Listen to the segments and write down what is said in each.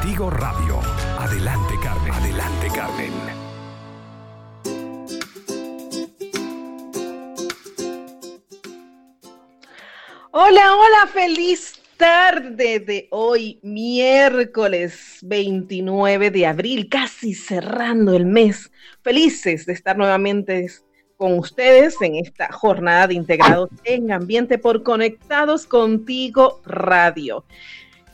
Contigo Radio. Adelante Carmen, adelante Carmen. Hola, hola, feliz tarde de hoy, miércoles 29 de abril, casi cerrando el mes. Felices de estar nuevamente con ustedes en esta jornada de integrados en ambiente por Conectados Contigo Radio.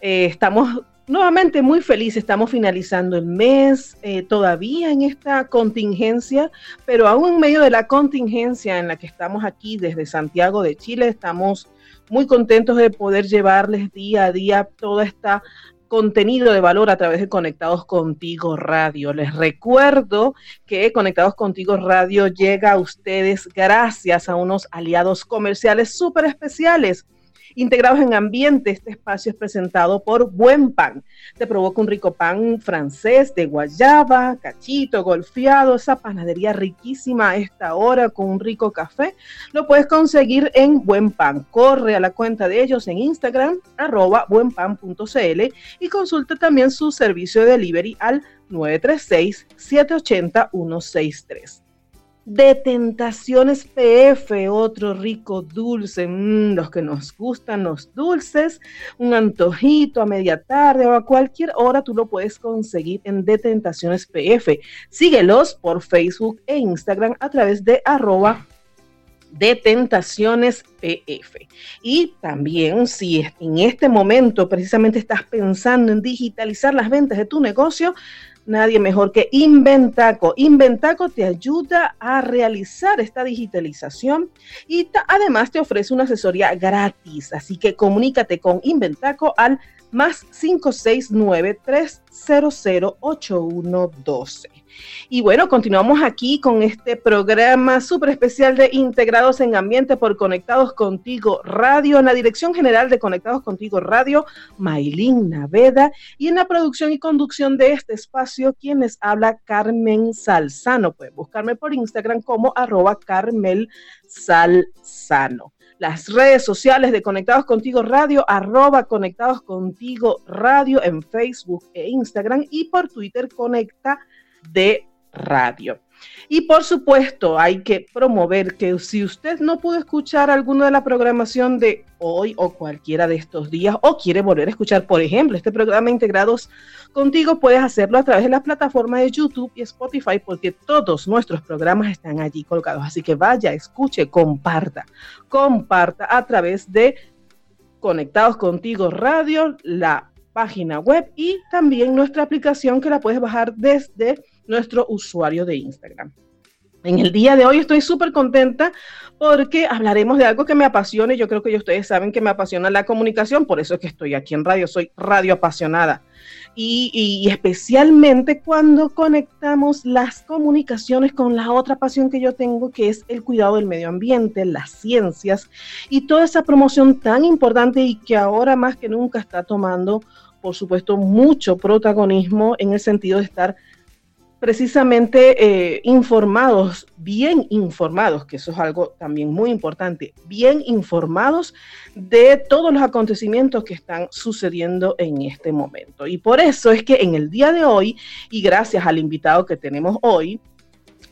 Eh, estamos nuevamente muy felices, estamos finalizando el mes eh, todavía en esta contingencia, pero aún en medio de la contingencia en la que estamos aquí desde Santiago de Chile, estamos muy contentos de poder llevarles día a día todo este contenido de valor a través de Conectados Contigo Radio. Les recuerdo que Conectados Contigo Radio llega a ustedes gracias a unos aliados comerciales súper especiales integrados en ambiente. Este espacio es presentado por Buen Pan. Te provoca un rico pan francés de guayaba, cachito, golfeado, esa panadería riquísima a esta hora con un rico café. Lo puedes conseguir en Buen Pan. Corre a la cuenta de ellos en Instagram, arroba buenpan.cl y consulta también su servicio de delivery al 936 780 163 de Tentaciones PF, otro rico dulce, mm, los que nos gustan los dulces, un antojito a media tarde o a cualquier hora tú lo puedes conseguir en De Tentaciones PF. Síguelos por Facebook e Instagram a través de arroba de Tentaciones PF. Y también si en este momento precisamente estás pensando en digitalizar las ventas de tu negocio, nadie mejor que Inventaco. Inventaco te ayuda a realizar esta digitalización y además te ofrece una asesoría gratis. Así que comunícate con Inventaco al más 569 300 8112. Y bueno, continuamos aquí con este programa súper especial de Integrados en Ambiente por Conectados Contigo Radio, en la Dirección General de Conectados Contigo Radio, Maylin Naveda, y en la producción y conducción de este espacio, quien les habla, Carmen Salzano. Pueden buscarme por Instagram como arroba Carmel Salzano las redes sociales de Conectados Contigo Radio, arroba Conectados Contigo Radio en Facebook e Instagram y por Twitter Conecta de radio. Y por supuesto, hay que promover que si usted no pudo escuchar alguna de la programación de hoy o cualquiera de estos días o quiere volver a escuchar, por ejemplo, este programa Integrados contigo, puedes hacerlo a través de la plataforma de YouTube y Spotify porque todos nuestros programas están allí colgados. Así que vaya, escuche, comparta, comparta a través de Conectados Contigo Radio, la página web y también nuestra aplicación que la puedes bajar desde nuestro usuario de Instagram. En el día de hoy estoy súper contenta porque hablaremos de algo que me apasiona y yo creo que ustedes saben que me apasiona la comunicación, por eso es que estoy aquí en radio, soy radio apasionada. Y, y, especialmente cuando conectamos las comunicaciones con la otra pasión que yo tengo, que es el cuidado del medio ambiente, las ciencias y toda esa promoción tan importante y que ahora más que nunca está tomando, por supuesto, mucho protagonismo en el sentido de estar precisamente eh, informados, bien informados, que eso es algo también muy importante, bien informados de todos los acontecimientos que están sucediendo en este momento. Y por eso es que en el día de hoy, y gracias al invitado que tenemos hoy,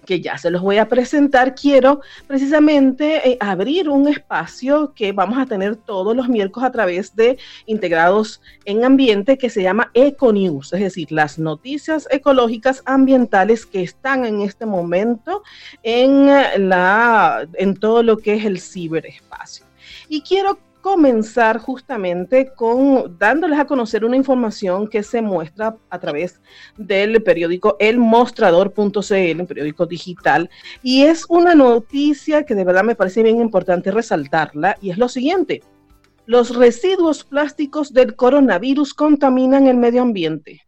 que ya se los voy a presentar, quiero precisamente eh, abrir un espacio que vamos a tener todos los miércoles a través de Integrados en Ambiente que se llama Econews, es decir, las noticias ecológicas ambientales que están en este momento en, la, en todo lo que es el ciberespacio. Y quiero comenzar justamente con dándoles a conocer una información que se muestra a través del periódico elmostrador.cl, un periódico digital, y es una noticia que de verdad me parece bien importante resaltarla, y es lo siguiente. Los residuos plásticos del coronavirus contaminan el medio ambiente.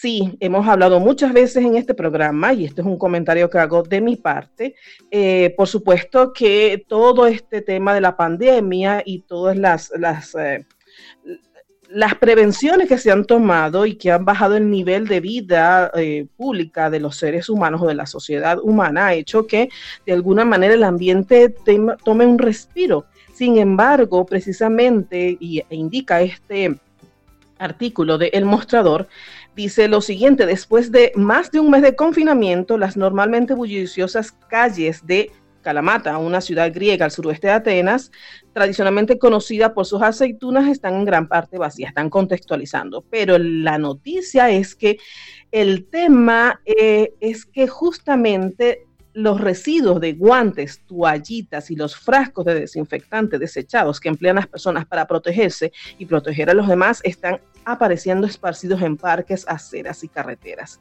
Sí, hemos hablado muchas veces en este programa y este es un comentario que hago de mi parte. Eh, por supuesto que todo este tema de la pandemia y todas las, las, eh, las prevenciones que se han tomado y que han bajado el nivel de vida eh, pública de los seres humanos o de la sociedad humana ha hecho que de alguna manera el ambiente tome un respiro. Sin embargo, precisamente, y, e indica este artículo de El Mostrador, dice lo siguiente, después de más de un mes de confinamiento, las normalmente bulliciosas calles de Kalamata, una ciudad griega al suroeste de Atenas, tradicionalmente conocida por sus aceitunas, están en gran parte vacías, están contextualizando. Pero la noticia es que el tema eh, es que justamente los residuos de guantes, toallitas y los frascos de desinfectante desechados que emplean las personas para protegerse y proteger a los demás están apareciendo esparcidos en parques, aceras y carreteras.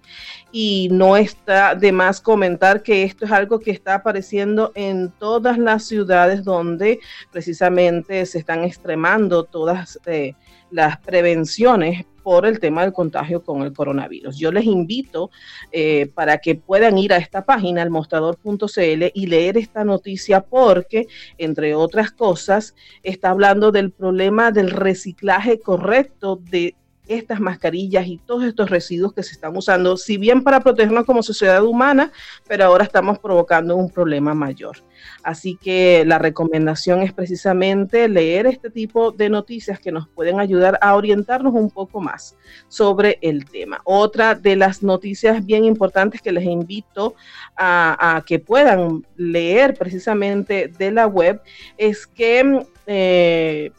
Y no está de más comentar que esto es algo que está apareciendo en todas las ciudades donde precisamente se están extremando todas eh, las prevenciones por el tema del contagio con el coronavirus. Yo les invito eh, para que puedan ir a esta página, almostrador.cl, y leer esta noticia porque, entre otras cosas, está hablando del problema del reciclaje correcto de estas mascarillas y todos estos residuos que se están usando, si bien para protegernos como sociedad humana, pero ahora estamos provocando un problema mayor. Así que la recomendación es precisamente leer este tipo de noticias que nos pueden ayudar a orientarnos un poco más sobre el tema. Otra de las noticias bien importantes que les invito a, que puedan leer precisamente de la web es que eh,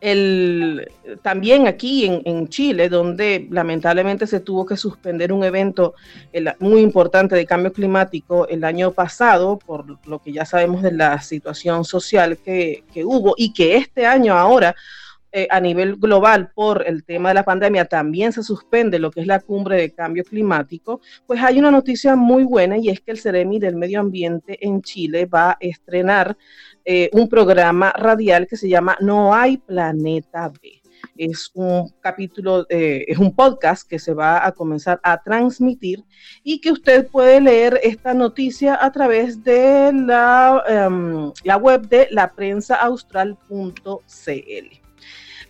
el, también aquí en, Chile, donde lamentablemente se tuvo que suspender un evento muy importante de cambio climático el año pasado, por lo que ya sabemos de la situación social que, hubo y que este año ahora eh, a nivel global por el tema de la pandemia también se suspende lo que es la cumbre de cambio climático, pues hay una noticia muy buena y es que el Ceremi del Medio Ambiente en Chile va a estrenar eh, un programa radial que se llama No hay planeta B. Es un capítulo, eh, es un podcast que se va a comenzar a transmitir y que usted puede leer esta noticia a través de la, em, la web de laprensaaustral.cl.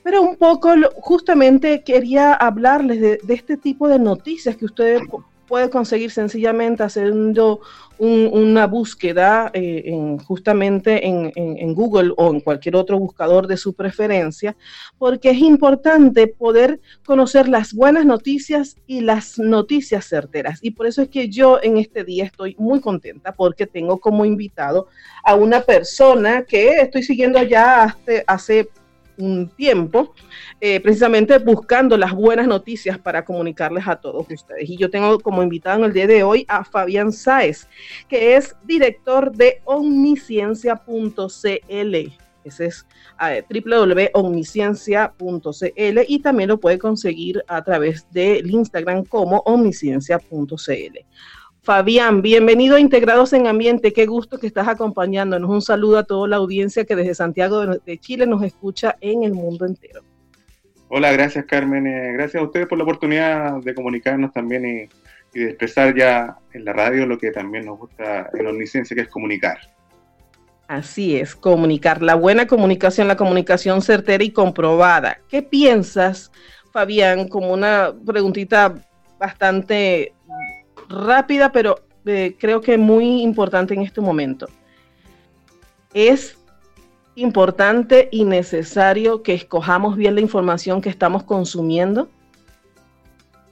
Pero un poco, justamente quería hablarles de, este tipo de noticias que ustedes puede conseguir sencillamente haciendo una búsqueda eh, en, justamente en, Google o en cualquier otro buscador de su preferencia, porque es importante poder conocer las buenas noticias y las noticias certeras. Y por eso es que yo en este día estoy muy contenta porque tengo como invitado a una persona que estoy siguiendo ya hace, hace un tiempo, eh, precisamente buscando las buenas noticias para comunicarles a todos ustedes. Y yo tengo como invitado en el día de hoy a Fabián Sáez, que es director de omnisciencia.cl. Ese es www.omnisciencia.cl y también lo puede conseguir a través del Instagram como omnisciencia.cl. Fabián, bienvenido a Integrados en Ambiente. Qué gusto que estás acompañándonos. Un saludo a toda la audiencia que desde Santiago de Chile nos escucha en el mundo entero. Hola, gracias Carmen. Eh, gracias a ustedes por la oportunidad de comunicarnos también y, de expresar ya en la radio lo que también nos gusta en Omnisciencia, que es comunicar. Así es, comunicar. La buena comunicación, la comunicación certera y comprobada. ¿Qué piensas, Fabián, como una preguntita bastante rápida, pero eh, creo que muy importante en este momento. Es importante y necesario que escojamos bien la información que estamos consumiendo.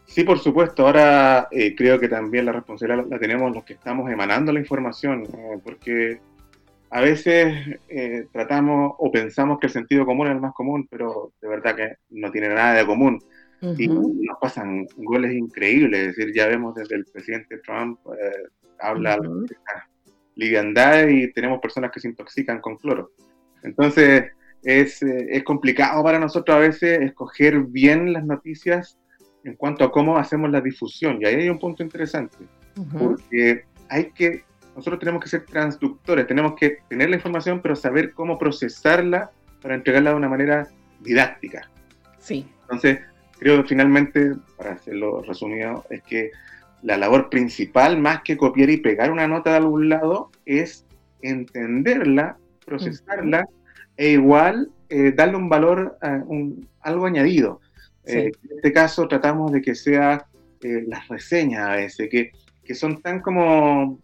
Sí, por supuesto. Ahora eh, creo que también la responsabilidad la tenemos los que estamos emanando la información, eh, porque a veces tratamos o pensamos que el sentido común es el más común, pero de verdad que no tiene nada de común y nos pasan goles increíbles, es decir, ya vemos desde el presidente Trump, eh, habla de liviandad y tenemos personas que se intoxican con cloro. Entonces, es, eh, es, complicado para nosotros a veces escoger bien las noticias en cuanto a cómo hacemos la difusión. Y ahí hay un punto interesante, porque hay que, nosotros tenemos que ser transductores, tenemos que tener la información, pero saber cómo procesarla para entregarla de una manera didáctica. Sí. Entonces, creo que finalmente, para hacerlo resumido, es que la labor principal, más que copiar y pegar una nota de algún lado, es entenderla, procesarla e igual eh, darle un valor, un, algo añadido. Eh, en este caso tratamos de que sea eh, las reseñas a veces, que, que son tan como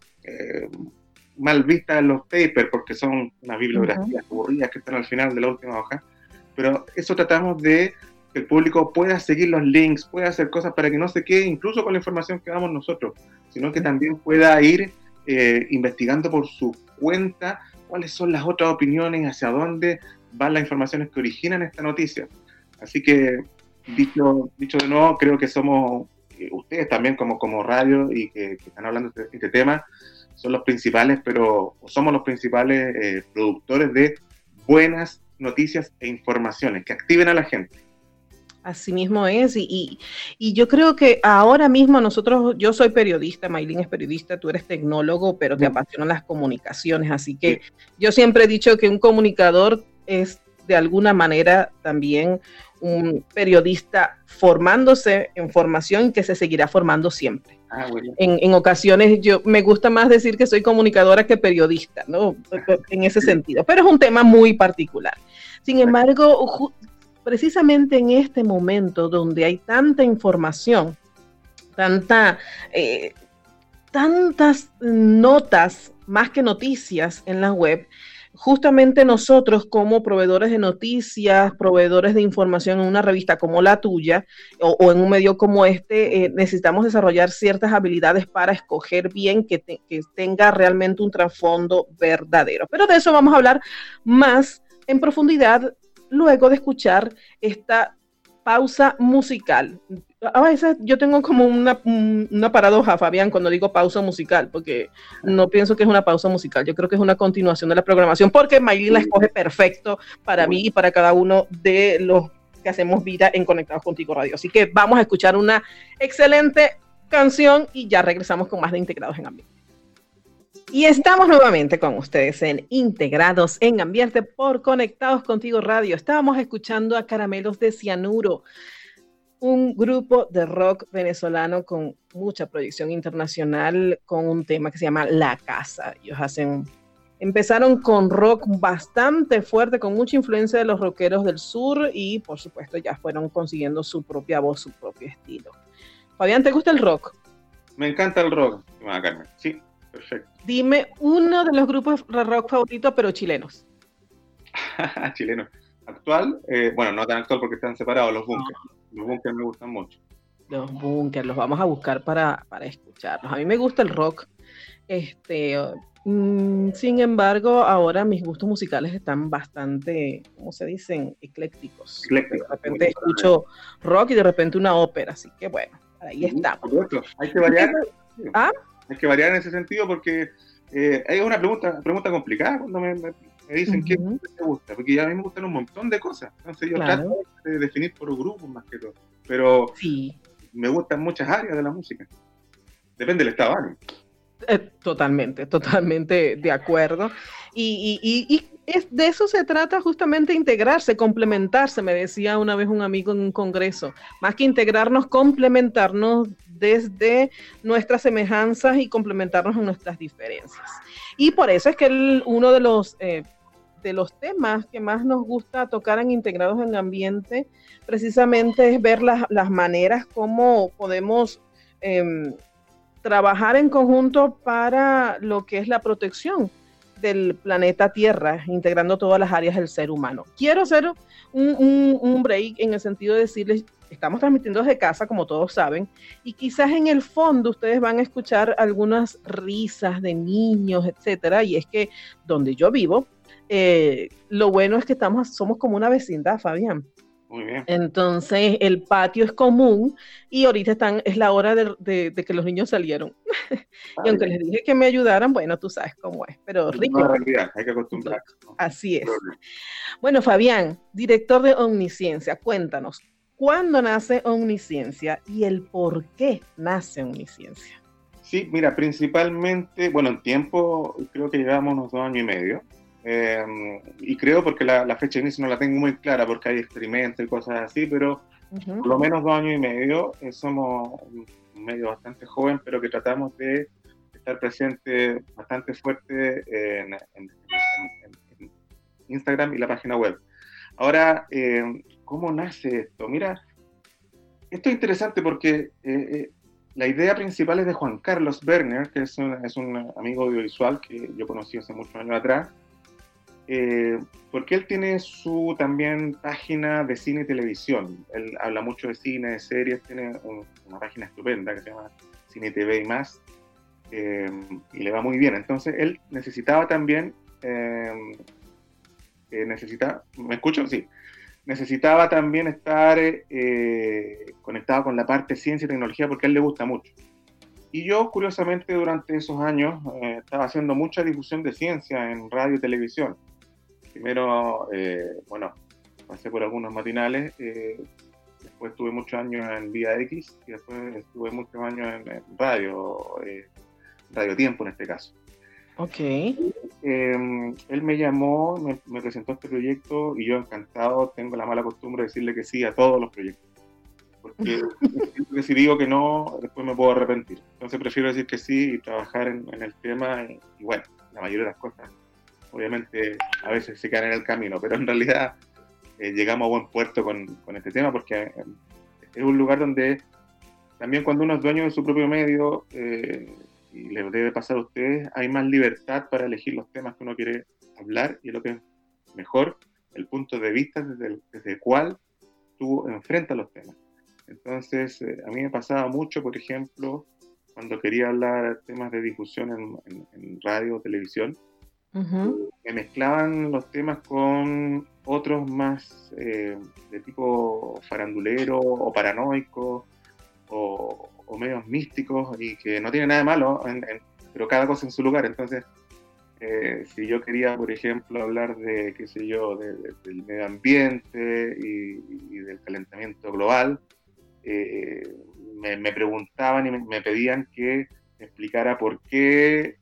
mal vistas en los papers porque son unas bibliografías aburridas que están al final de la última hoja, pero eso tratamos de el público pueda seguir los links, pueda hacer cosas para que no se quede incluso con la información que damos nosotros, sino que también pueda ir eh, investigando por su cuenta cuáles son las otras opiniones, hacia dónde van las informaciones que originan esta noticia. Así que, dicho, dicho de nuevo, creo que somos eh, ustedes también como, como radio y que, están hablando de este, este tema, son los principales, pero somos los principales eh, productores de buenas noticias e informaciones que activen a la gente. Así mismo es, y, y, yo creo que ahora mismo nosotros, yo soy periodista, Maylin es periodista, tú eres tecnólogo, pero te apasionan las comunicaciones, así que yo siempre he dicho que un comunicador es de alguna manera también un periodista formándose en formación que se seguirá formando siempre. Ah, en, en, ocasiones yo me gusta más decir que soy comunicadora que periodista, ¿no? En ese sentido, pero es un tema muy particular. Sin embargo, precisamente en este momento donde hay tanta información, eh, tantas notas más que noticias en la web, justamente nosotros como proveedores de noticias, proveedores de información en una revista como la tuya o, en un medio como este, eh, necesitamos desarrollar ciertas habilidades para escoger bien que, que tenga realmente un trasfondo verdadero. Pero de eso vamos a hablar más en profundidad luego de escuchar esta pausa musical. A veces yo tengo como una, una, paradoja, Fabián, cuando digo pausa musical, porque no pienso que es una pausa musical, yo creo que es una continuación de la programación, porque Maylin la escoge perfecto para mí y para cada uno de los que hacemos vida en Conectados Contigo Radio. Así que vamos a escuchar una excelente canción y ya regresamos con más de Integrados en Ambiente. Y estamos nuevamente con ustedes en Integrados en Ambiente por Conectados Contigo Radio. Estábamos escuchando a Caramelos de Cianuro, un grupo de rock venezolano con mucha proyección internacional, con un tema que se llama La Casa. Ellos hacen, empezaron con rock bastante fuerte, con mucha influencia de los rockeros del sur y por supuesto ya fueron consiguiendo su propia voz, su propio estilo. Fabián, ¿te gusta el rock? Me encanta el rock, Carmen. Sí, Perfecto. Dime uno de los grupos de rock favoritos, pero chilenos. chilenos. Actual, eh, bueno, no tan actual porque están separados, los bunkers. Los bunkers me gustan mucho. Los bunkers, los vamos a buscar para, para escucharlos. A mí me gusta el rock. Este, mm, sin embargo, ahora mis gustos musicales están bastante, ¿cómo se dicen? Eclécticos. Eclécticos. De repente escucho rock y de repente una ópera, así que bueno, ahí estamos. Hay que variar. ¿Ah? Hay que variar en ese sentido porque eh, es una pregunta, pregunta complicada cuando me, dicen qué te gusta, porque a mí me gustan un montón de cosas. Entonces yo trato de definir por grupos más que todo. Pero me gustan muchas áreas de la música. Depende del estado de eh, totalmente, totalmente de acuerdo. Y, y, y, es, de eso se trata justamente integrarse, complementarse, me decía una vez un amigo en un congreso. Más que integrarnos, complementarnos desde nuestras semejanzas y complementarnos en nuestras diferencias. Y por eso es que uno de los, eh, de los temas que más nos gusta tocar en Integrados en Ambiente, precisamente es ver las, las maneras como podemos em, trabajar en conjunto para lo que es la protección del planeta Tierra, integrando todas las áreas del ser humano. Quiero hacer un, break en el sentido de decirles, estamos transmitiendo desde casa, como todos saben, y quizás en el fondo ustedes van a escuchar algunas risas de niños, etcétera, y es que donde yo vivo, eh, lo bueno es que estamos, somos como una vecindad, Fabián. Entonces, el patio es común y ahorita están, es la hora de, que los niños salieron. y aunque les dije que me ayudaran, bueno, tú sabes cómo es, pero rico. hay que acostumbrar. Así es. Bueno, Fabián, director de Omnisciencia, cuéntanos, ¿cuándo nace Omnisciencia y el por qué nace Omnisciencia? Sí, mira, principalmente, bueno, en tiempo creo que llevamos unos dos años y medio. Em, y creo porque la, fecha de inicio no la tengo muy clara porque hay experimentos y cosas así, pero por lo menos dos años y medio. Eh, somos un medio bastante joven, pero que tratamos de estar presente bastante fuerte en, Instagram y la página web. Ahora, eh, ¿cómo nace esto? Mira, esto es interesante porque eh, la idea principal es de Juan Carlos Werner, que es un, es un amigo audiovisual que yo conocí hace muchos años atrás, eh, porque él tiene su también página de cine y televisión. Él habla mucho de cine, de series, tiene una página estupenda que se llama Cine TV y más, eh, y le va muy bien. Entonces él necesitaba también, eh, necesita, ¿me escucho? Sí. Necesitaba también estar conectado con la parte ciencia y tecnología porque él le gusta mucho. Y yo, curiosamente, durante esos años estaba haciendo mucha difusión de ciencia en radio y televisión primero, eh, bueno, pasé por algunos matinales, eh, después estuve muchos años en Vía X y después estuve muchos años en, radio, eh, Radio Tiempo en este caso. Ok. Em, él me llamó, me, presentó este proyecto y yo encantado tengo la mala costumbre de decirle que sí a todos los proyectos. Porque si digo que no, después me puedo arrepentir. Entonces prefiero decir que sí y trabajar en, el tema y, y, bueno, la mayoría de las cosas obviamente a veces se quedan en el camino, pero en realidad eh, llegamos a buen puerto con, con, este tema porque eh, es un lugar donde también cuando uno es dueño de su propio medio, eh, y le debe pasar a ustedes, hay más libertad para elegir los temas que uno quiere hablar y lo que es mejor, el punto de vista desde el, desde cual tú enfrentas los temas. Entonces, a mí me pasaba mucho, por ejemplo, cuando quería hablar temas de difusión en, en radio o televisión, me mezclaban los temas con otros más eh, de tipo farandulero o paranoico o, medios místicos y que no tiene nada de malo, pero cada cosa en su lugar. Entonces, eh, si yo quería, por ejemplo, hablar de, qué sé yo, del medio ambiente y, del calentamiento global, eh, me, preguntaban y me, pedían que explicara por qué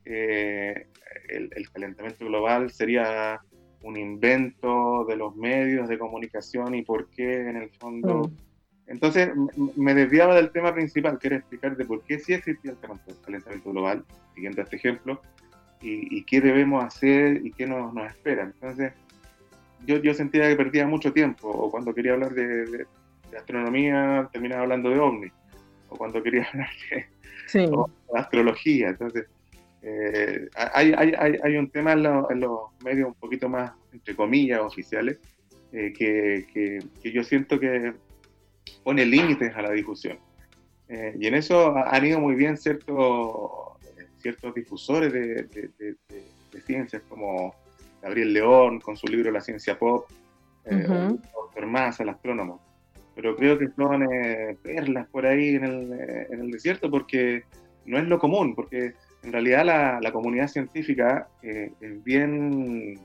el, calentamiento global sería un invento de los medios de comunicación y por qué en el fondo... Mm. Entonces me desviaba del tema principal, que era explicar de por qué sí existía el calentamiento global, siguiendo este ejemplo, y, qué debemos hacer y qué nos, nos espera. Entonces yo, yo sentía que perdía mucho tiempo, o cuando quería hablar de, astronomía terminaba hablando de ovnis, o cuando quería hablar de, de astrología. Entonces eh, hay, hay, hay, un tema en, los medios un poquito más, entre comillas, oficiales, eh, que, que, yo siento que pone límites a la discusión. Eh, y en eso han ido muy bien ciertos, ciertos difusores de, de, ciencias como Gabriel León con su libro La ciencia pop, uh -huh. el astrónomo. Pero creo que son perlas por ahí en el, en el desierto porque no es lo común, porque en realidad la, comunidad científica eh, es bien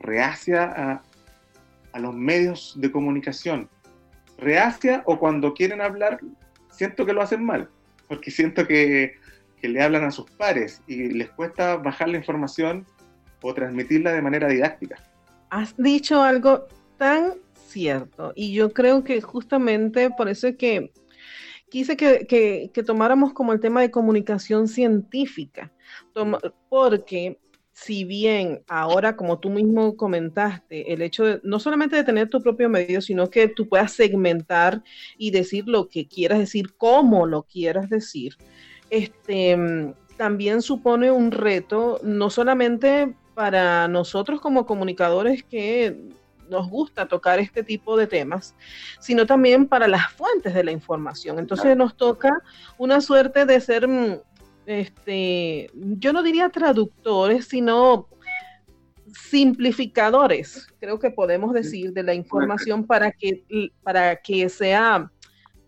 reacia a, los medios de comunicación. Reacia o cuando quieren hablar, siento que lo hacen mal, porque siento que, que le hablan a sus pares y les cuesta bajar la información o transmitirla de manera didáctica. Has dicho algo tan cierto y yo creo que justamente por eso es que quise que, tomáramos como el tema de comunicación científica, porque si bien ahora, como tú mismo comentaste, el hecho de no solamente de tener tu propio medio, sino que tú puedas segmentar y decir lo que quieras decir, cómo lo quieras decir, este, también supone un reto, no solamente para nosotros como comunicadores que nos gusta tocar este tipo de temas, sino también para las fuentes de la información. Entonces nos toca una suerte de ser, mm, este, yo no diría traductores, sino simplificadores, creo que podemos decir, de la información para que, para que sea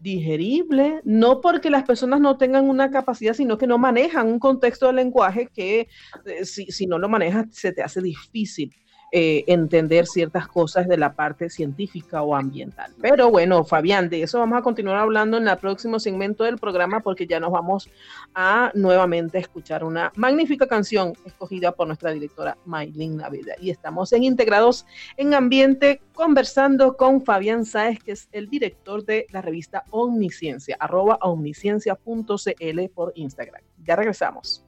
digerible, no porque las personas no tengan una capacidad, sino que no manejan un contexto del lenguaje que eh, si, si, no lo manejas se te hace difícil eh, entender ciertas cosas de la parte científica o ambiental. Pero bueno, Fabián, de eso vamos a continuar hablando en el próximo segmento del programa porque ya nos vamos a nuevamente escuchar una magnífica canción escogida por nuestra directora Maylin Navidad. Y estamos en Integrados en Ambiente conversando con Fabián Sáez, que es el director de la revista Omnisciencia, arroba omnisciencia.cl por Instagram. Ya regresamos.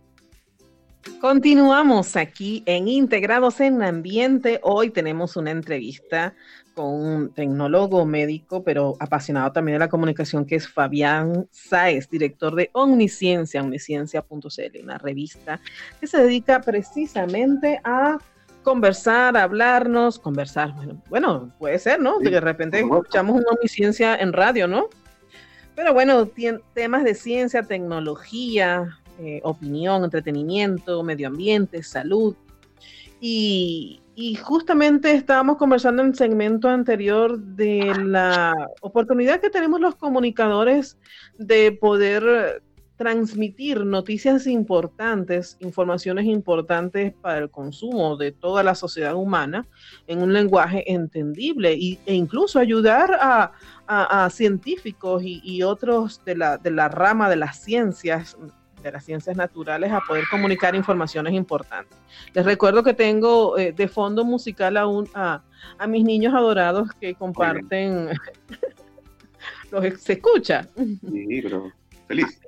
Continuamos aquí en Integrados en Ambiente. Hoy tenemos una entrevista con un tecnólogo médico, pero apasionado también de la comunicación, que es Fabián Sáez, director de Omnisciencia, omnisciencia.cl, una revista que se dedica precisamente a conversar, hablarnos, conversar. Bueno, puede ser, ¿no? de repente escuchamos una omnisciencia en radio, ¿no? Pero bueno, temas de ciencia, tecnología, eh, opinión, entretenimiento, medio ambiente, salud. Y, justamente estábamos conversando en el segmento anterior de la oportunidad que tenemos los comunicadores de poder transmitir noticias importantes, informaciones importantes para el consumo de toda la sociedad humana en un lenguaje entendible e incluso ayudar a, científicos y, y, otros de la, de la rama de las ciencias de las ciencias naturales a poder comunicar informaciones importantes. Les recuerdo que tengo eh, de fondo musical aún a, a, mis niños adorados que comparten. los, ¿Se escucha? Sí, pero feliz.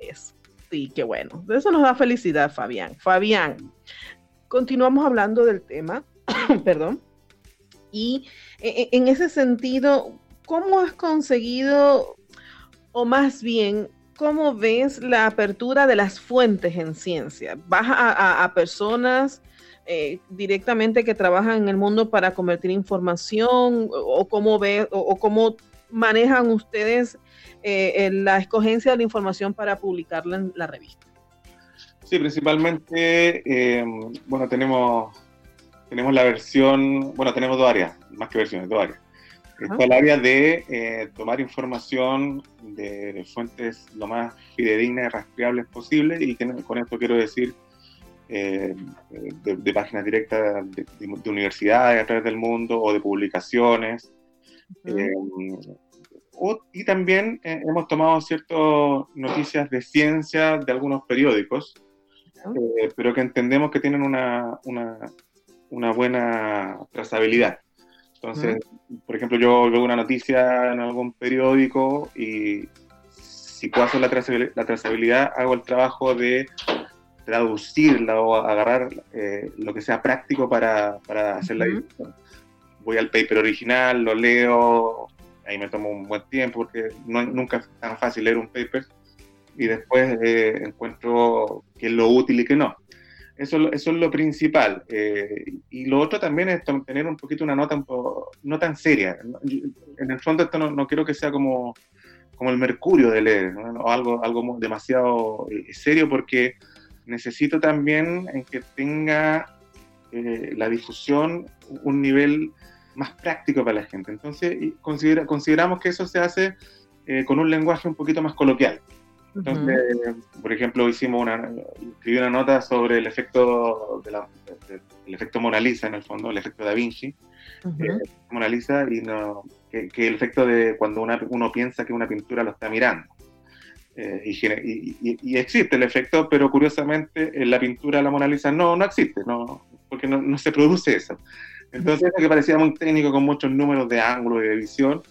Sí, qué bueno. Eso nos da felicidad, Fabián. Fabián, continuamos hablando del tema, perdón. Y e, e, en ese sentido, ¿cómo has conseguido, o más bien, ¿cómo ves la apertura de las fuentes en ciencia? ¿Vas a, personas eh, directamente que trabajan en el mundo para convertir información? ¿O cómo, ve, o, cómo manejan ustedes eh, la escogencia de la información para publicarla en la revista? Sí, principalmente, em, bueno, tenemos, tenemos la versión, bueno, tenemos dos áreas, más que versiones, dos áreas. Está el área de eh, tomar información de fuentes lo más fidedignas y rastreables posible, y con esto quiero decir eh, de, páginas directas de, universidades a través del mundo o de publicaciones. Eh, y también hemos tomado ciertas noticias de ciencia de algunos periódicos, pero que entendemos que tienen una, una, una buena trazabilidad. Entonces, por ejemplo, yo veo una noticia en algún periódico y si puedo hacer la trazabilidad, hago el trabajo de traducirla o agarrar eh, lo que sea práctico para, para hacer la edición. Voy al paper original, lo leo, ahí me tomo un buen tiempo porque no, nunca es tan fácil leer un paper y después eh, encuentro qué es lo útil y qué no. Eso, eso es lo principal. Eh, y lo otro también es tener un poquito una nota no tan seria. En el fondo esto no, quiero que sea como, como el mercurio de leer, o algo, algo demasiado eh, serio, porque necesito también en que tenga eh, la difusión un nivel más práctico para la gente. Entonces, considera, consideramos que eso se hace con un lenguaje un poquito más coloquial. Entonces, por ejemplo, hicimos una, escribí una nota sobre el efecto de la, el efecto Mona Lisa, en el fondo, el efecto Da Vinci, eh, Mona Lisa, y no, que, el efecto de cuando uno piensa que una pintura lo está mirando. Eh, y, y, existe el efecto, pero curiosamente en la pintura de la Mona Lisa no, no existe, no, porque no, no se produce eso. Entonces, que parecía muy técnico, con muchos números de ángulo y de visión,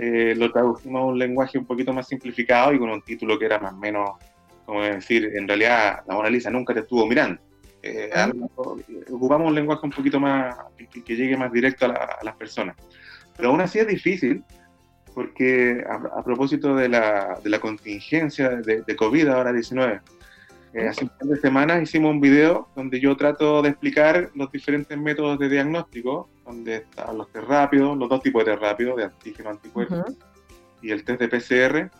eh, lo traducimos a un lenguaje un poquito más simplificado y con un título que era más o menos, como decir, en realidad la Mona Lisa nunca te estuvo mirando. Eh, ocupamos un lenguaje un poquito más, que, llegue más directo a, las personas. Pero aún así es difícil, porque a, propósito de la, de la, contingencia de, de COVID ahora 19, eh, hace un par de semanas hicimos un video donde yo trato de explicar los diferentes métodos de diagnóstico, donde están los test rápidos, los dos tipos de test rápidos, de antígeno anticuerpo, y el test de PCR,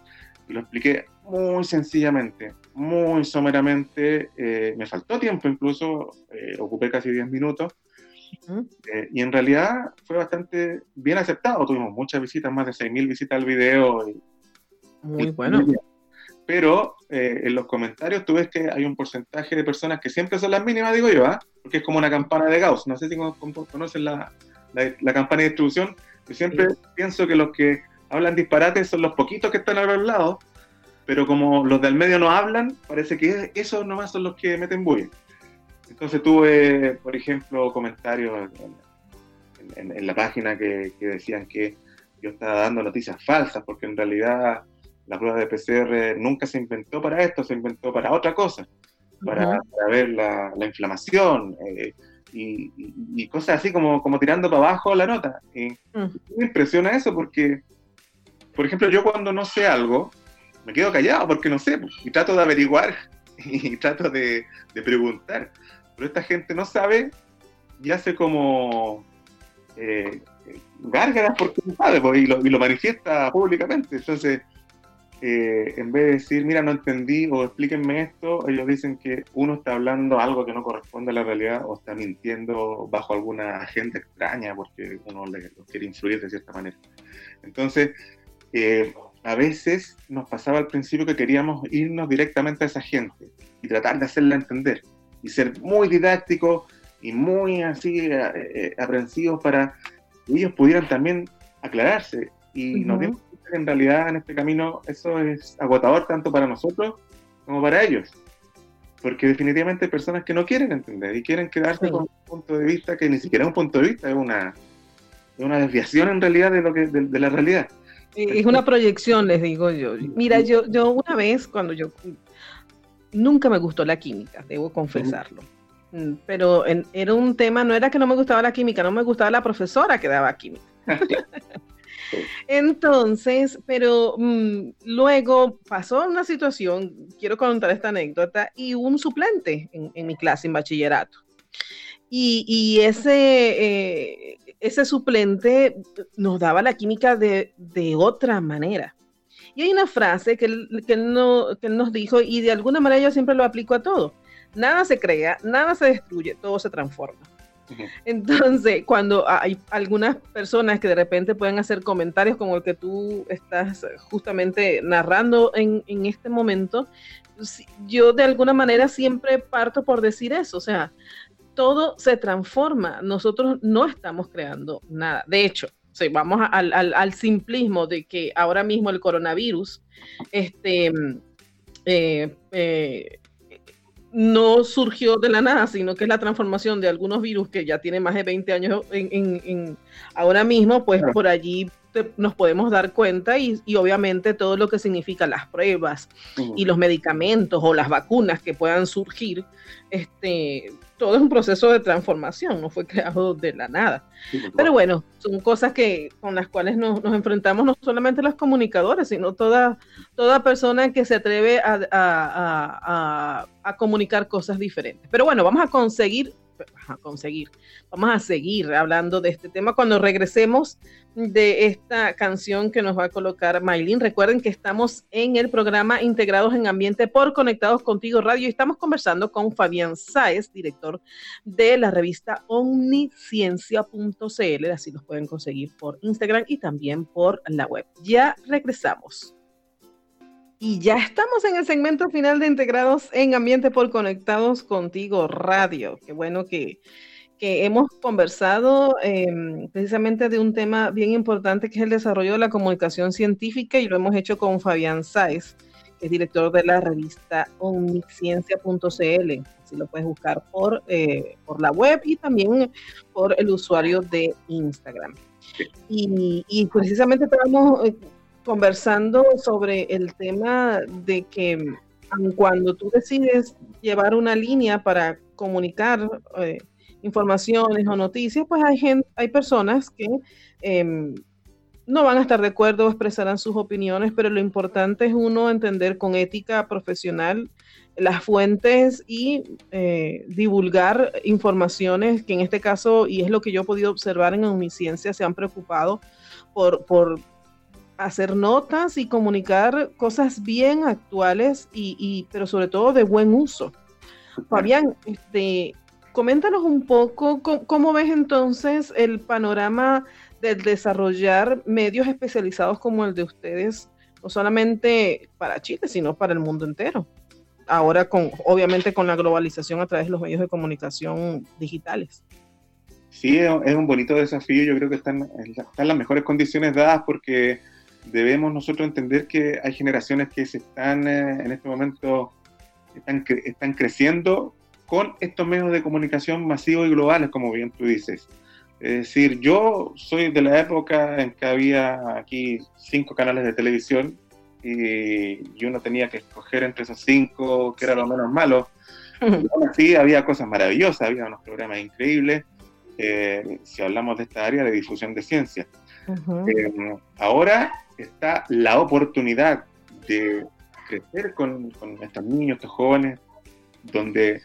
y lo expliqué muy sencillamente, muy someramente, eh, me faltó tiempo incluso, eh, ocupé casi 10 minutos, y en realidad fue bastante bien aceptado, tuvimos muchas visitas, más de 6.000 visitas al video. muy bueno. Pero eh, en los comentarios tú ves que hay un porcentaje de personas que siempre son las mínimas, digo yo, ¿ah? porque es como una campana de Gauss. No sé si conocen la, la, campana de distribución. Yo siempre pienso que los que hablan disparates son los poquitos que están a los lados, pero como los del medio no hablan, parece que esos nomás son los que meten bulla. Entonces tuve, por ejemplo, comentarios en, la página que, decían que yo estaba dando noticias falsas, porque en realidad la prueba de PCR nunca se inventó para esto, se inventó para otra cosa, para, ver la, inflamación eh, y, cosas así como, como tirando para abajo la nota. Y mm. me impresiona eso porque, por ejemplo, yo cuando no sé algo, me quedo callado porque no sé, pues, y trato de averiguar y trato de, de preguntar. Pero esta gente no sabe y hace como eh, gárgaras porque no sabe pues, y, lo, y, lo, manifiesta públicamente. Entonces, eh, en vez de decir, mira, no entendí o explíquenme esto, ellos dicen que uno está hablando algo que no corresponde a la realidad o está mintiendo bajo alguna agenda extraña porque uno le, quiere influir de cierta manera. Entonces, eh, a veces nos pasaba al principio que queríamos irnos directamente a esa gente y tratar de hacerla entender y ser muy didácticos y muy así eh, eh, aprensivos para que ellos pudieran también aclararse. Y nos dimos en realidad en este camino eso es agotador tanto para nosotros como para ellos. Porque definitivamente hay personas que no quieren entender y quieren quedarse con un punto de vista que ni siquiera es un punto de vista, es una, es una desviación en realidad de, lo que, de, la realidad. Es una proyección, les digo yo. Mira, yo, yo una vez cuando yo nunca me gustó la química, debo confesarlo. Mm, pero era un tema, no era que no me gustaba la química, no me gustaba la profesora que daba química. Entonces, pero mm, luego pasó una situación, quiero contar esta anécdota, y un suplente en, mi clase en bachillerato. Y, ese, eh, ese suplente nos daba la química de, otra manera. Y hay una frase que él, que él nos dijo, y de alguna manera yo siempre lo aplico a todo nada se crea, nada se destruye, todo se transforma. Entonces, cuando hay algunas personas que de repente pueden hacer comentarios como el que tú estás justamente narrando en, este momento, yo de alguna manera siempre parto por decir eso, o sea, todo se transforma, nosotros no estamos creando nada. De hecho, si vamos al, simplismo de que ahora mismo el coronavirus, este, eh, eh, no surgió de la nada, sino que es la transformación de algunos virus que ya tienen más de 20 años en, ahora mismo, pues por allí nos podemos dar cuenta y, obviamente todo lo que significa las pruebas y los medicamentos o las vacunas que puedan surgir, este, todo es un proceso de transformación, no fue creado de la nada. Pero bueno, son cosas que con las cuales nos, enfrentamos no solamente los comunicadores, sino toda, toda persona que se atreve a, a comunicar cosas diferentes. Pero bueno, vamos a conseguir conseguir. Vamos a seguir hablando de este tema cuando regresemos de esta canción que nos va a colocar Maylin. Recuerden que estamos en el programa Integrados en Ambiente por Conectados Contigo Radio y estamos conversando con Fabián Sáez, director de la revista omniciencia.cl. Así los pueden conseguir por Instagram y también por la web. Ya regresamos. Y ya estamos en el segmento final de Integrados en Ambiente por Conectados Contigo Radio. Qué bueno que, hemos conversado em, precisamente de un tema bien importante que es el desarrollo de la comunicación científica y lo hemos hecho con Fabián Sáez, que es director de la revista omniciencia.cl. Así lo puedes buscar por, eh, por la web y también por el usuario de Instagram. Y, y precisamente estamos eh, conversando sobre el tema de que cuando tú decides llevar una línea para comunicar eh, informaciones o noticias, pues hay, gente, hay personas que em, no van a estar de acuerdo, expresarán sus opiniones, pero lo importante es uno entender con ética profesional las fuentes y eh, divulgar informaciones que en este caso, y es lo que yo he podido observar en Omnisciencia, se han preocupado por, por hacer notas y comunicar cosas bien actuales y, pero sobre todo de buen uso. Fabián, este, coméntanos un poco cómo, ves entonces el panorama del desarrollar medios especializados como el de ustedes no solamente para Chile, sino para el mundo entero. Ahora con, obviamente con la globalización a través de los medios de comunicación digitales. Sí, es un bonito desafío, yo creo que están, están las mejores condiciones dadas porque debemos nosotros entender que hay generaciones que se están eh, en este momento están, están creciendo con estos medios de comunicación masivos y globales, como bien tú dices. Es decir, yo soy de la época en que había aquí cinco canales de televisión y, uno tenía que escoger entre esos cinco, que era lo menos malo. Sí, había cosas maravillosas, había unos programas increíbles, eh, si hablamos de esta área de difusión de ciencia. Eh, ahora está la oportunidad de crecer con, con estos niños, estos jóvenes, donde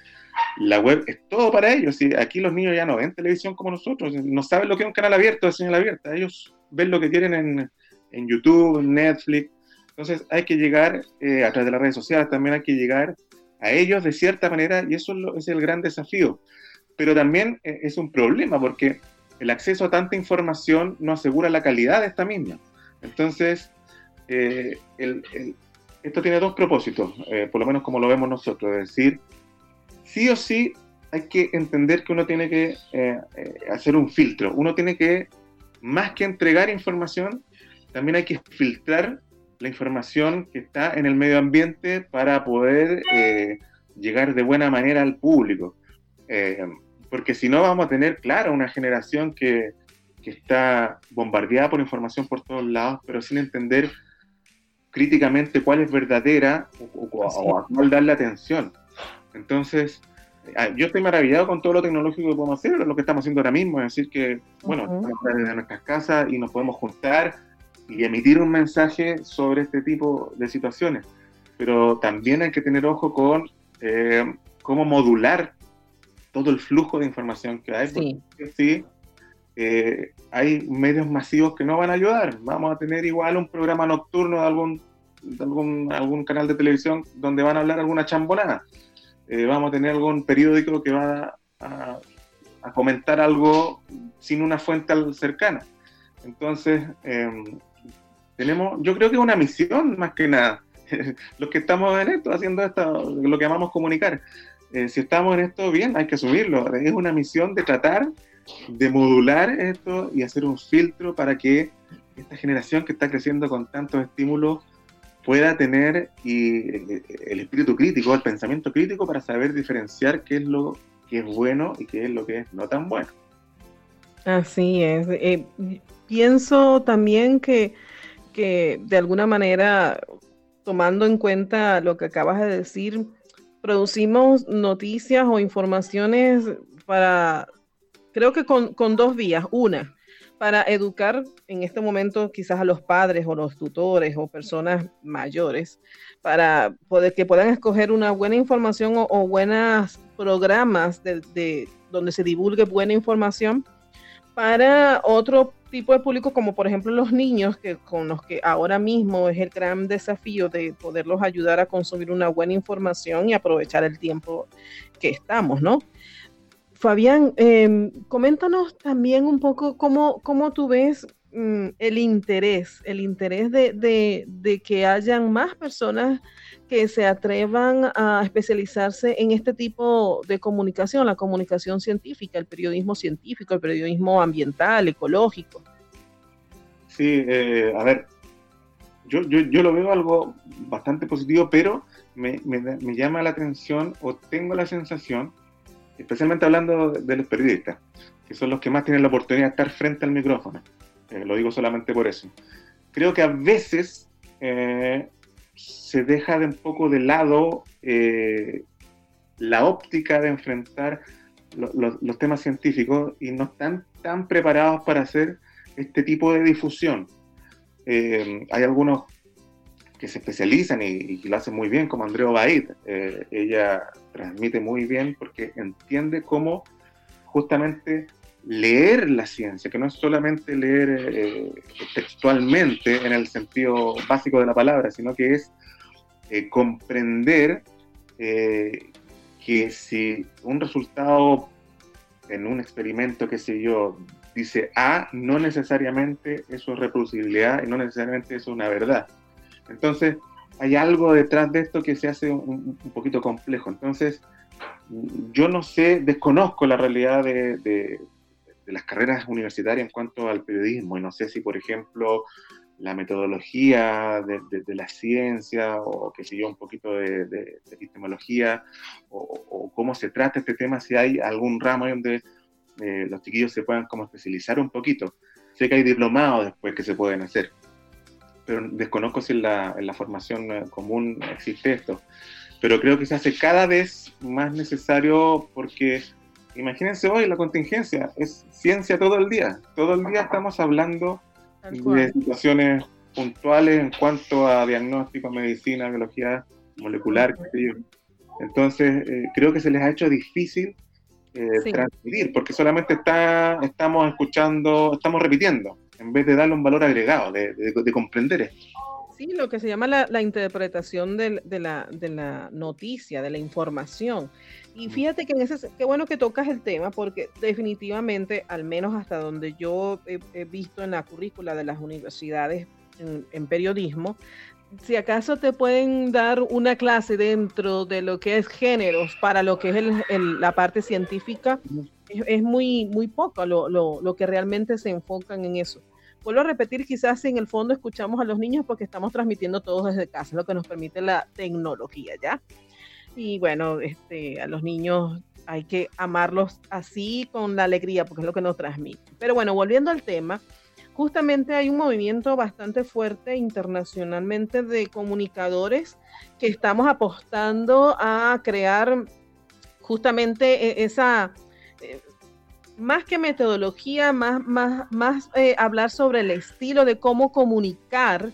la web es todo para ellos. Y aquí los niños ya no ven televisión como nosotros, no saben lo que es un canal abierto, de señal abierta. Ellos ven lo que quieren en, en YouTube, Netflix. Entonces hay que llegar eh, a través de las redes sociales, también hay que llegar a ellos de cierta manera y eso es, el gran desafío. Pero también eh, es un problema porque el acceso a tanta información no asegura la calidad de esta misma. Entonces, eh, esto tiene dos propósitos, por lo menos como lo vemos nosotros, es decir, sí o sí hay que entender que uno tiene que eh, eh, hacer un filtro. Uno tiene que, más que entregar información, también hay que filtrar la información que está en el medio ambiente para poder eh, llegar de buena manera al público. porque si no vamos a tener, claro, una generación que, que está bombardeada por información por todos lados, pero sin entender críticamente cuál es verdadera o, o a cuál darle atención. Entonces, ah, yo estoy maravillado con todo lo tecnológico que podemos hacer, lo que estamos haciendo ahora mismo, es decir, que, bueno, uh desde nuestras casas y nos podemos juntar y emitir un mensaje sobre este tipo de situaciones. Pero también hay que tener ojo con eh, cómo modular todo el flujo de información que hay. Sí. Porque sí, eh, hay medios masivos que no van a ayudar. Vamos a tener igual un programa nocturno de algún, de algún, algún canal de televisión donde van a hablar alguna chambonada eh, vamos a tener algún periódico que va a, comentar algo sin una fuente cercana. Entonces, em, tenemos, yo creo que es una misión más que nada. Los que estamos en esto, haciendo esto, lo que llamamos comunicar. Eh, si estamos en esto, bien, hay que asumirlo. Es una misión de tratar de modular esto y hacer un filtro para que esta generación que está creciendo con tantos estímulos pueda tener y, el espíritu crítico, el pensamiento crítico para saber diferenciar qué es lo que es bueno y qué es lo que es no tan bueno. Así es. Eh, pienso también que, que de alguna manera, tomando en cuenta lo que acabas de decir, producimos noticias o informaciones para, creo que con, con dos vías. Una, para educar en este momento quizás a los padres o los tutores o personas mayores para poder que puedan escoger una buena información o, buenos programas de, donde se divulgue buena información para otro tipo de público como por ejemplo los niños que con los que ahora mismo es el gran desafío de poderlos ayudar a consumir una buena información y aprovechar el tiempo que estamos, ¿no? Fabián, em, coméntanos también un poco cómo, cómo tú ves mm, el interés, el interés de, que hayan más personas que se atrevan a especializarse en este tipo de comunicación, la comunicación científica, el periodismo científico, el periodismo ambiental, ecológico. Sí, eh, a ver, yo, yo, lo veo algo bastante positivo, pero me, me llama la atención o tengo la sensación especialmente hablando de los periodistas, que son los que más tienen la oportunidad de estar frente al micrófono. Eh, lo digo solamente por eso. Creo que a veces eh, se deja de un poco de lado eh, la óptica de enfrentar los temas científicos y no están tan preparados para hacer este tipo de difusión. hay algunos que se especializan y, lo hacen muy bien, como Andrea Baid. Ella transmite muy bien porque entiende cómo justamente leer la ciencia, que no es solamente leer eh, textualmente en el sentido básico de la palabra, sino que es eh, comprender que si un resultado en un experimento, qué sé yo, dice A, no necesariamente eso es reproducibilidad y no necesariamente eso es una verdad Entonces, hay algo detrás de esto que se hace un, poquito complejo. Entonces, yo no sé, desconozco la realidad de, de, las carreras universitarias en cuanto al periodismo y no sé si, por ejemplo, la metodología de, la ciencia o qué sé yo, un poquito de, epistemología o, cómo se trata este tema, si hay algún ramo donde eh, los chiquillos se puedan como especializar un poquito. Sé que hay diplomados después que se pueden hacer, pero desconozco si en la, en la formación eh, común existe esto. Pero creo que se hace cada vez más necesario porque imagínense hoy la contingencia, es ciencia todo el día. Todo el día estamos hablando de situaciones puntuales en cuanto a diagnóstico, medicina, biología molecular, Entonces, eh, creo que se les ha hecho difícil eh, transmitir, porque solamente está, estamos escuchando, estamos repitiendo, en vez de darle un valor agregado, de, comprender esto. Sí, lo que se llama la, interpretación de, la, de la noticia, de la información. Y fíjate que en ese, qué bueno que tocas el tema, porque definitivamente, al menos hasta donde yo he, visto en la currícula de las universidades en, periodismo, si acaso te pueden dar una clase dentro de lo que es géneros para lo que es la parte científica, es, muy, muy poco lo, lo, que realmente se enfocan en eso. Vuelvo a repetir, quizás en el fondo escuchamos a los niños porque estamos transmitiendo todos desde casa, lo que nos permite la tecnología, ¿ya? Y bueno, este, a los niños hay que amarlos así con la alegría, porque es lo que nos transmite. Pero bueno, volviendo al tema, justamente hay un movimiento bastante fuerte internacionalmente de comunicadores que estamos apostando a crear justamente e, esa, más que metodología, más, más, más eh, hablar sobre el estilo de cómo comunicar.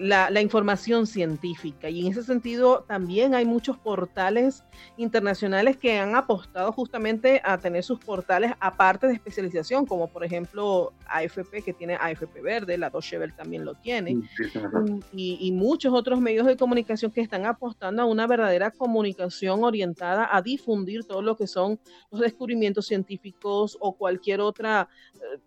La, información científica. Y en ese sentido también hay muchos portales internacionales que han apostado justamente a tener sus portales aparte de especialización, como por ejemplo AFP, que tiene AFP Verde, la Deutsche también lo tiene, mm, y, muchos otros medios de comunicación que están apostando a una verdadera comunicación orientada a difundir todo lo que son los descubrimientos científicos o cualquier otra eh, eh,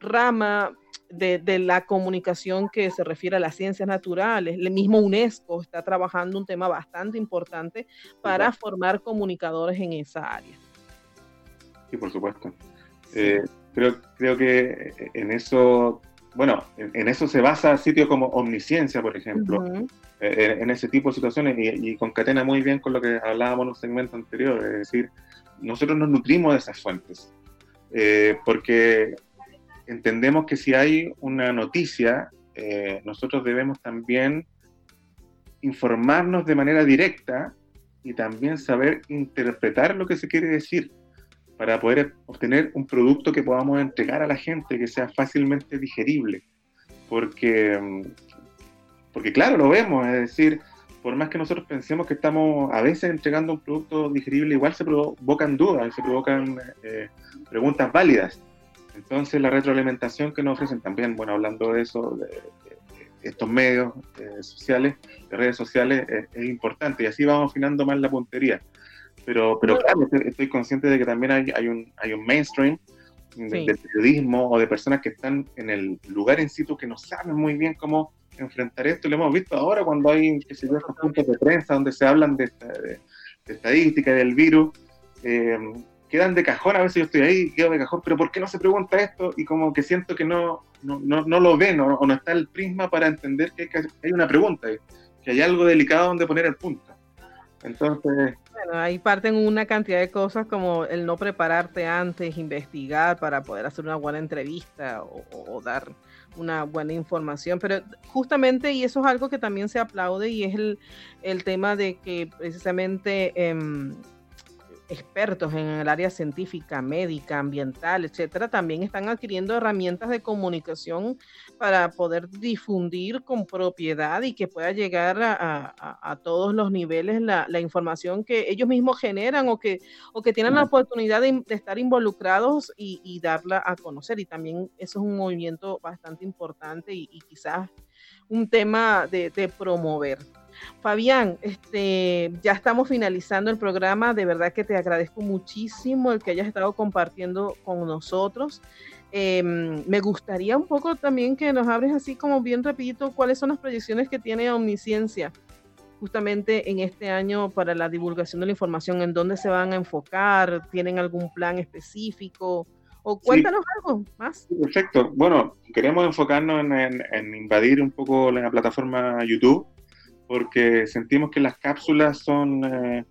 rama de, la comunicación que se refiere a las ciencias naturales. El mismo UNESCO está trabajando un tema bastante importante para formar comunicadores en esa área. Sí, por supuesto. Eh, creo, creo que en eso, bueno, en, eso se basa sitios como Omnisciencia, por ejemplo, eh, en, ese tipo de situaciones y, concatena muy bien con lo que hablábamos en un segmento anterior, es decir, nosotros nos nutrimos de esas fuentes. Eh, porque entendemos que si hay una noticia, eh, nosotros debemos también informarnos de manera directa y también saber interpretar lo que se quiere decir para poder obtener un producto que podamos entregar a la gente que sea fácilmente digerible. Porque, mm, porque claro, lo vemos, es decir, por más que nosotros pensemos que estamos a veces entregando un producto digerible, igual se provocan dudas, se provocan eh, preguntas válidas. Entonces la retroalimentación que nos ofrecen también, bueno, hablando de eso, de, estos medios eh, sociales, de redes sociales, es, importante y así vamos afinando más la puntería. Pero, pero claro, estoy, consciente de que también hay, hay, un, hay un mainstream de, periodismo o de personas que están en el lugar en situ que no saben muy bien cómo enfrentar esto. Lo hemos visto ahora cuando hay, sé yo, estos puntos de prensa donde se hablan de, de, de estadística del virus. Eh, quedan de cajón, a veces yo estoy ahí, quedo de cajón, pero ¿por qué no se pregunta esto? Y como que siento que no, no, no, lo ven o, no está el prisma para entender que hay una pregunta, que hay algo delicado donde poner el punto. Entonces... Bueno, ahí parten una cantidad de cosas como el no prepararte antes, investigar para poder hacer una buena entrevista o, dar una buena información, pero justamente, y eso es algo que también se aplaude, y es el, el tema de que precisamente... Eh, expertos en el área científica, médica, ambiental, etcétera, también están adquiriendo herramientas de comunicación para poder difundir con propiedad y que pueda llegar a, todos los niveles la, información que ellos mismos generan o que, o que tienen la oportunidad de, estar involucrados y, darla a conocer. Y también eso es un movimiento bastante importante y, quizás un tema de promover. Fabián, este, ya estamos finalizando el programa. De verdad que te agradezco muchísimo el que hayas estado compartiendo con nosotros. Em, me gustaría un poco también que nos hables así como bien rapidito cuáles son las proyecciones que tiene Omnisciencia justamente en este año para la divulgación de la información, en dónde se van a enfocar, tienen algún plan específico o cuéntanos algo más. Perfecto. Bueno, queremos enfocarnos en, invadir un poco la plataforma YouTube porque sentimos que las cápsulas son eh,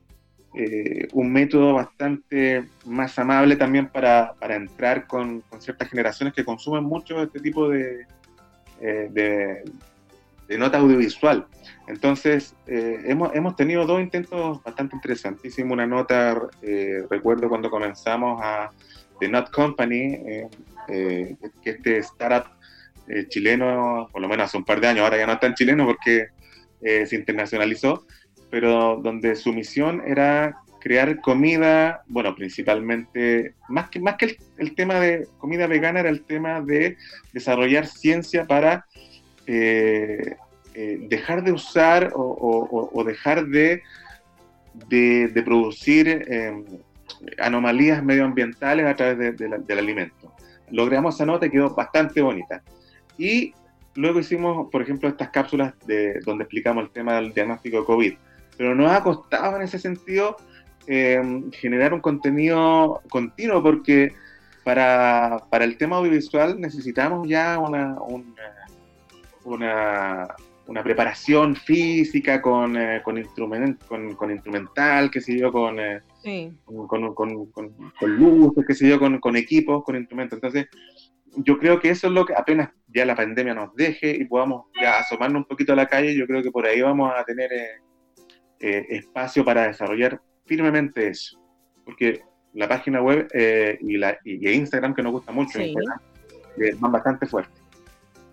eh, un método bastante más amable también para, para entrar con, con, ciertas generaciones que consumen mucho este tipo de, eh, de, nota audiovisual. Entonces, hemos, hemos, tenido dos intentos bastante interesantes. Hicimos una nota, recuerdo cuando comenzamos a The Not Company, que este startup chileno, por lo menos hace un par de años, ahora ya no es tan chileno porque se internacionalizó, pero donde su misión era crear comida, bueno, principalmente, más que, más que el, tema de comida vegana, era el tema de desarrollar ciencia para eh, eh, dejar de usar o, dejar de, de, producir em, anomalías medioambientales a través del alimento. Logramos esa nota y quedó bastante bonita. Y luego hicimos, por ejemplo, estas cápsulas de, donde explicamos el tema del diagnóstico de COVID pero nos ha costado en ese sentido em, generar un contenido continuo porque para, el tema audiovisual necesitamos ya una, una, una, preparación física con, eh, con, con, instrumental, qué sé yo, con, eh, con, con, luces, qué sé yo, con, equipos, con instrumentos. Entonces, yo creo que eso es lo que apenas ya la pandemia nos deje y podamos ya asomarnos un poquito a la calle, yo creo que por ahí vamos a tener... Eh, eh, espacio para desarrollar firmemente eso. Porque la página web eh, y, la, y Instagram, que nos gusta mucho, eh, van bastante fuerte.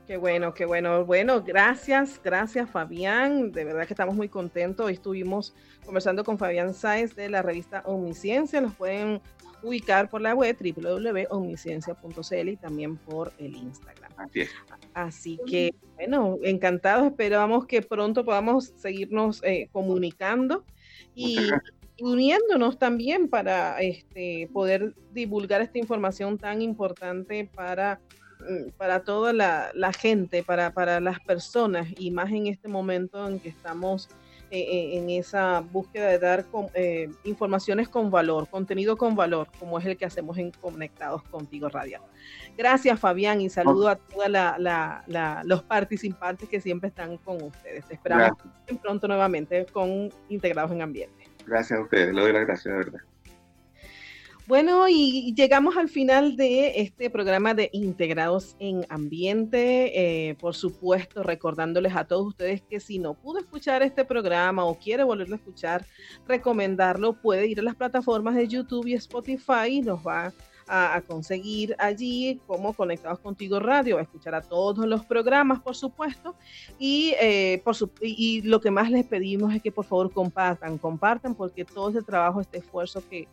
Qué bueno, qué bueno. Bueno, gracias, gracias Fabián. De verdad que estamos muy contentos. Hoy estuvimos conversando con Fabián Sáez de la revista Omnisciencia. Los pueden ubicar por la web www.omnisciencia.cl y también por el Instagram. Así es. Así que, bueno, encantados. Esperamos que pronto podamos seguirnos eh, comunicando y uniéndonos también para este, poder divulgar esta información tan importante para, mm, para toda la, la gente, para, para las personas y más en este momento en que estamos en esa búsqueda de dar eh, informaciones con valor, contenido con valor, como es el que hacemos en Conectados Contigo Radio. Gracias Fabián y saludo a todos los participantes que siempre están con ustedes. Te esperamos pronto nuevamente con Integrados en Ambiente. Gracias a ustedes, le doy las gracias, de verdad. Bueno, y llegamos al final de este programa de Integrados en Ambiente. Eh, por supuesto, recordándoles a todos ustedes que si no pudo escuchar este programa o quiere volverlo a escuchar, recomendarlo, puede ir a las plataformas de YouTube y Spotify. Nos va a, conseguir allí como Conectados Contigo Radio, a escuchar a todos los programas, por supuesto. Y, eh, por su, y, lo que más les pedimos es que por favor compartan, compartan porque todo ese trabajo, este esfuerzo que,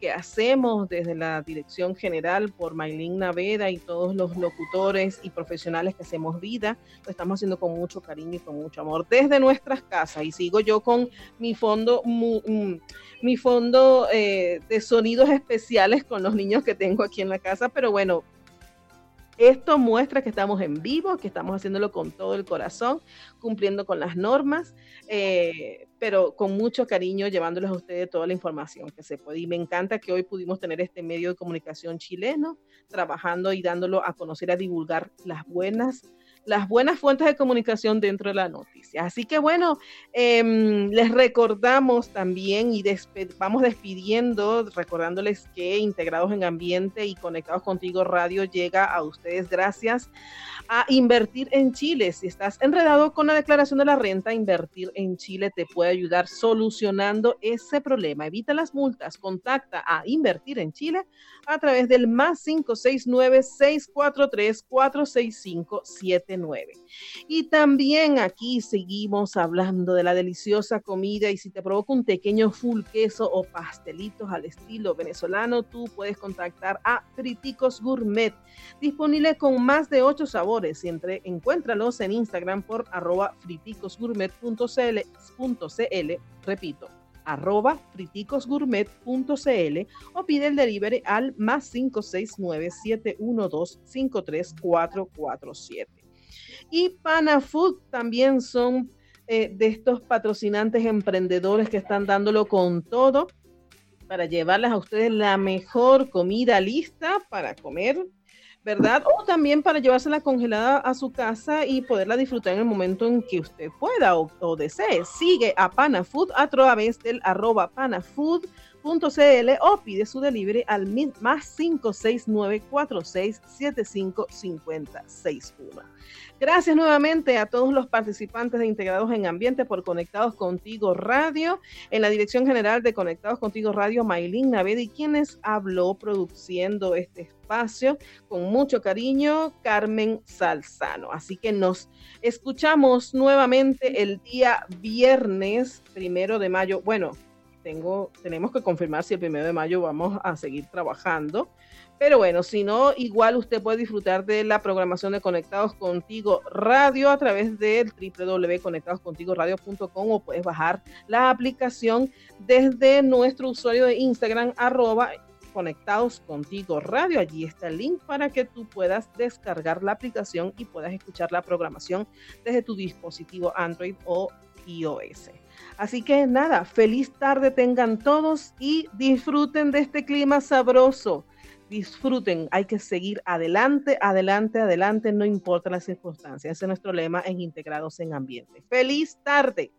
que hacemos desde la Dirección General por Maylin Naveda y todos los locutores y profesionales que hacemos vida, lo estamos haciendo con mucho cariño y con mucho amor desde nuestras casas. Y sigo yo con mi fondo, mm, mi fondo eh, de sonidos especiales con los niños que tengo aquí en la casa, pero bueno, esto muestra que estamos en vivo, que estamos haciéndolo con todo el corazón, cumpliendo con las normas, eh, pero con mucho cariño llevándoles a ustedes toda la información que se puede. Y me encanta que hoy pudimos tener este medio de comunicación chileno trabajando y dándolo a conocer, a divulgar las buenas las buenas fuentes de comunicación dentro de la noticia. Así que bueno, em, les recordamos también y vamos despidiendo, recordándoles que Integrados en Ambiente y Conectados Contigo Radio llega a ustedes gracias a Invertir en Chile. Si estás enredado con la declaración de la renta, Invertir en Chile te puede ayudar solucionando ese problema. Evita las multas, contacta a Invertir en Chile a través del más 569 643 465 y también aquí seguimos hablando de la deliciosa comida y si te provoca un pequeño full queso o pastelitos al estilo venezolano, tú puedes contactar a Friticos Gourmet, disponible con más de ocho sabores. Entre, encuéntralos en Instagram por arroba friticosgourmet.cl, repito, arroba friticosgourmet.cl o pide el delivery al más 569-712-53447. Y Panafood también son eh, de estos patrocinantes emprendedores que están dándolo con todo para llevarles a ustedes la mejor comida lista para comer ¿verdad? O también para llevársela congelada a su casa y poderla disfrutar en el momento en que usted pueda o, desee. Sigue a Panafood a través del arroba panafood.cl o pide su delivery al más 56946755061. Gracias nuevamente a todos los participantes de Integrados en Ambiente por Conectados Contigo Radio. En la dirección general de Conectados Contigo Radio, Maylin Navedi, quienes habló produciendo este espacio con mucho cariño, Carmen Salzano. Así que nos escuchamos nuevamente el día viernes primero de mayo. Bueno, tengo, tenemos que confirmar si el primero de mayo vamos a seguir trabajando pero bueno, si no, igual usted puede disfrutar de la programación de Conectados Contigo Radio a través del www.conectadoscontigoradio.com o puedes bajar la aplicación desde nuestro usuario de Instagram, arroba Conectados Contigo Radio. Allí está el link para que tú puedas descargar la aplicación y puedas escuchar la programación desde tu dispositivo Android o iOS. Así que nada, feliz tarde tengan todos y disfruten de este clima sabroso disfruten, hay que seguir adelante, adelante, adelante, no importa las circunstancias. Ese es nuestro lema en Integrados en Ambiente. Feliz tarde.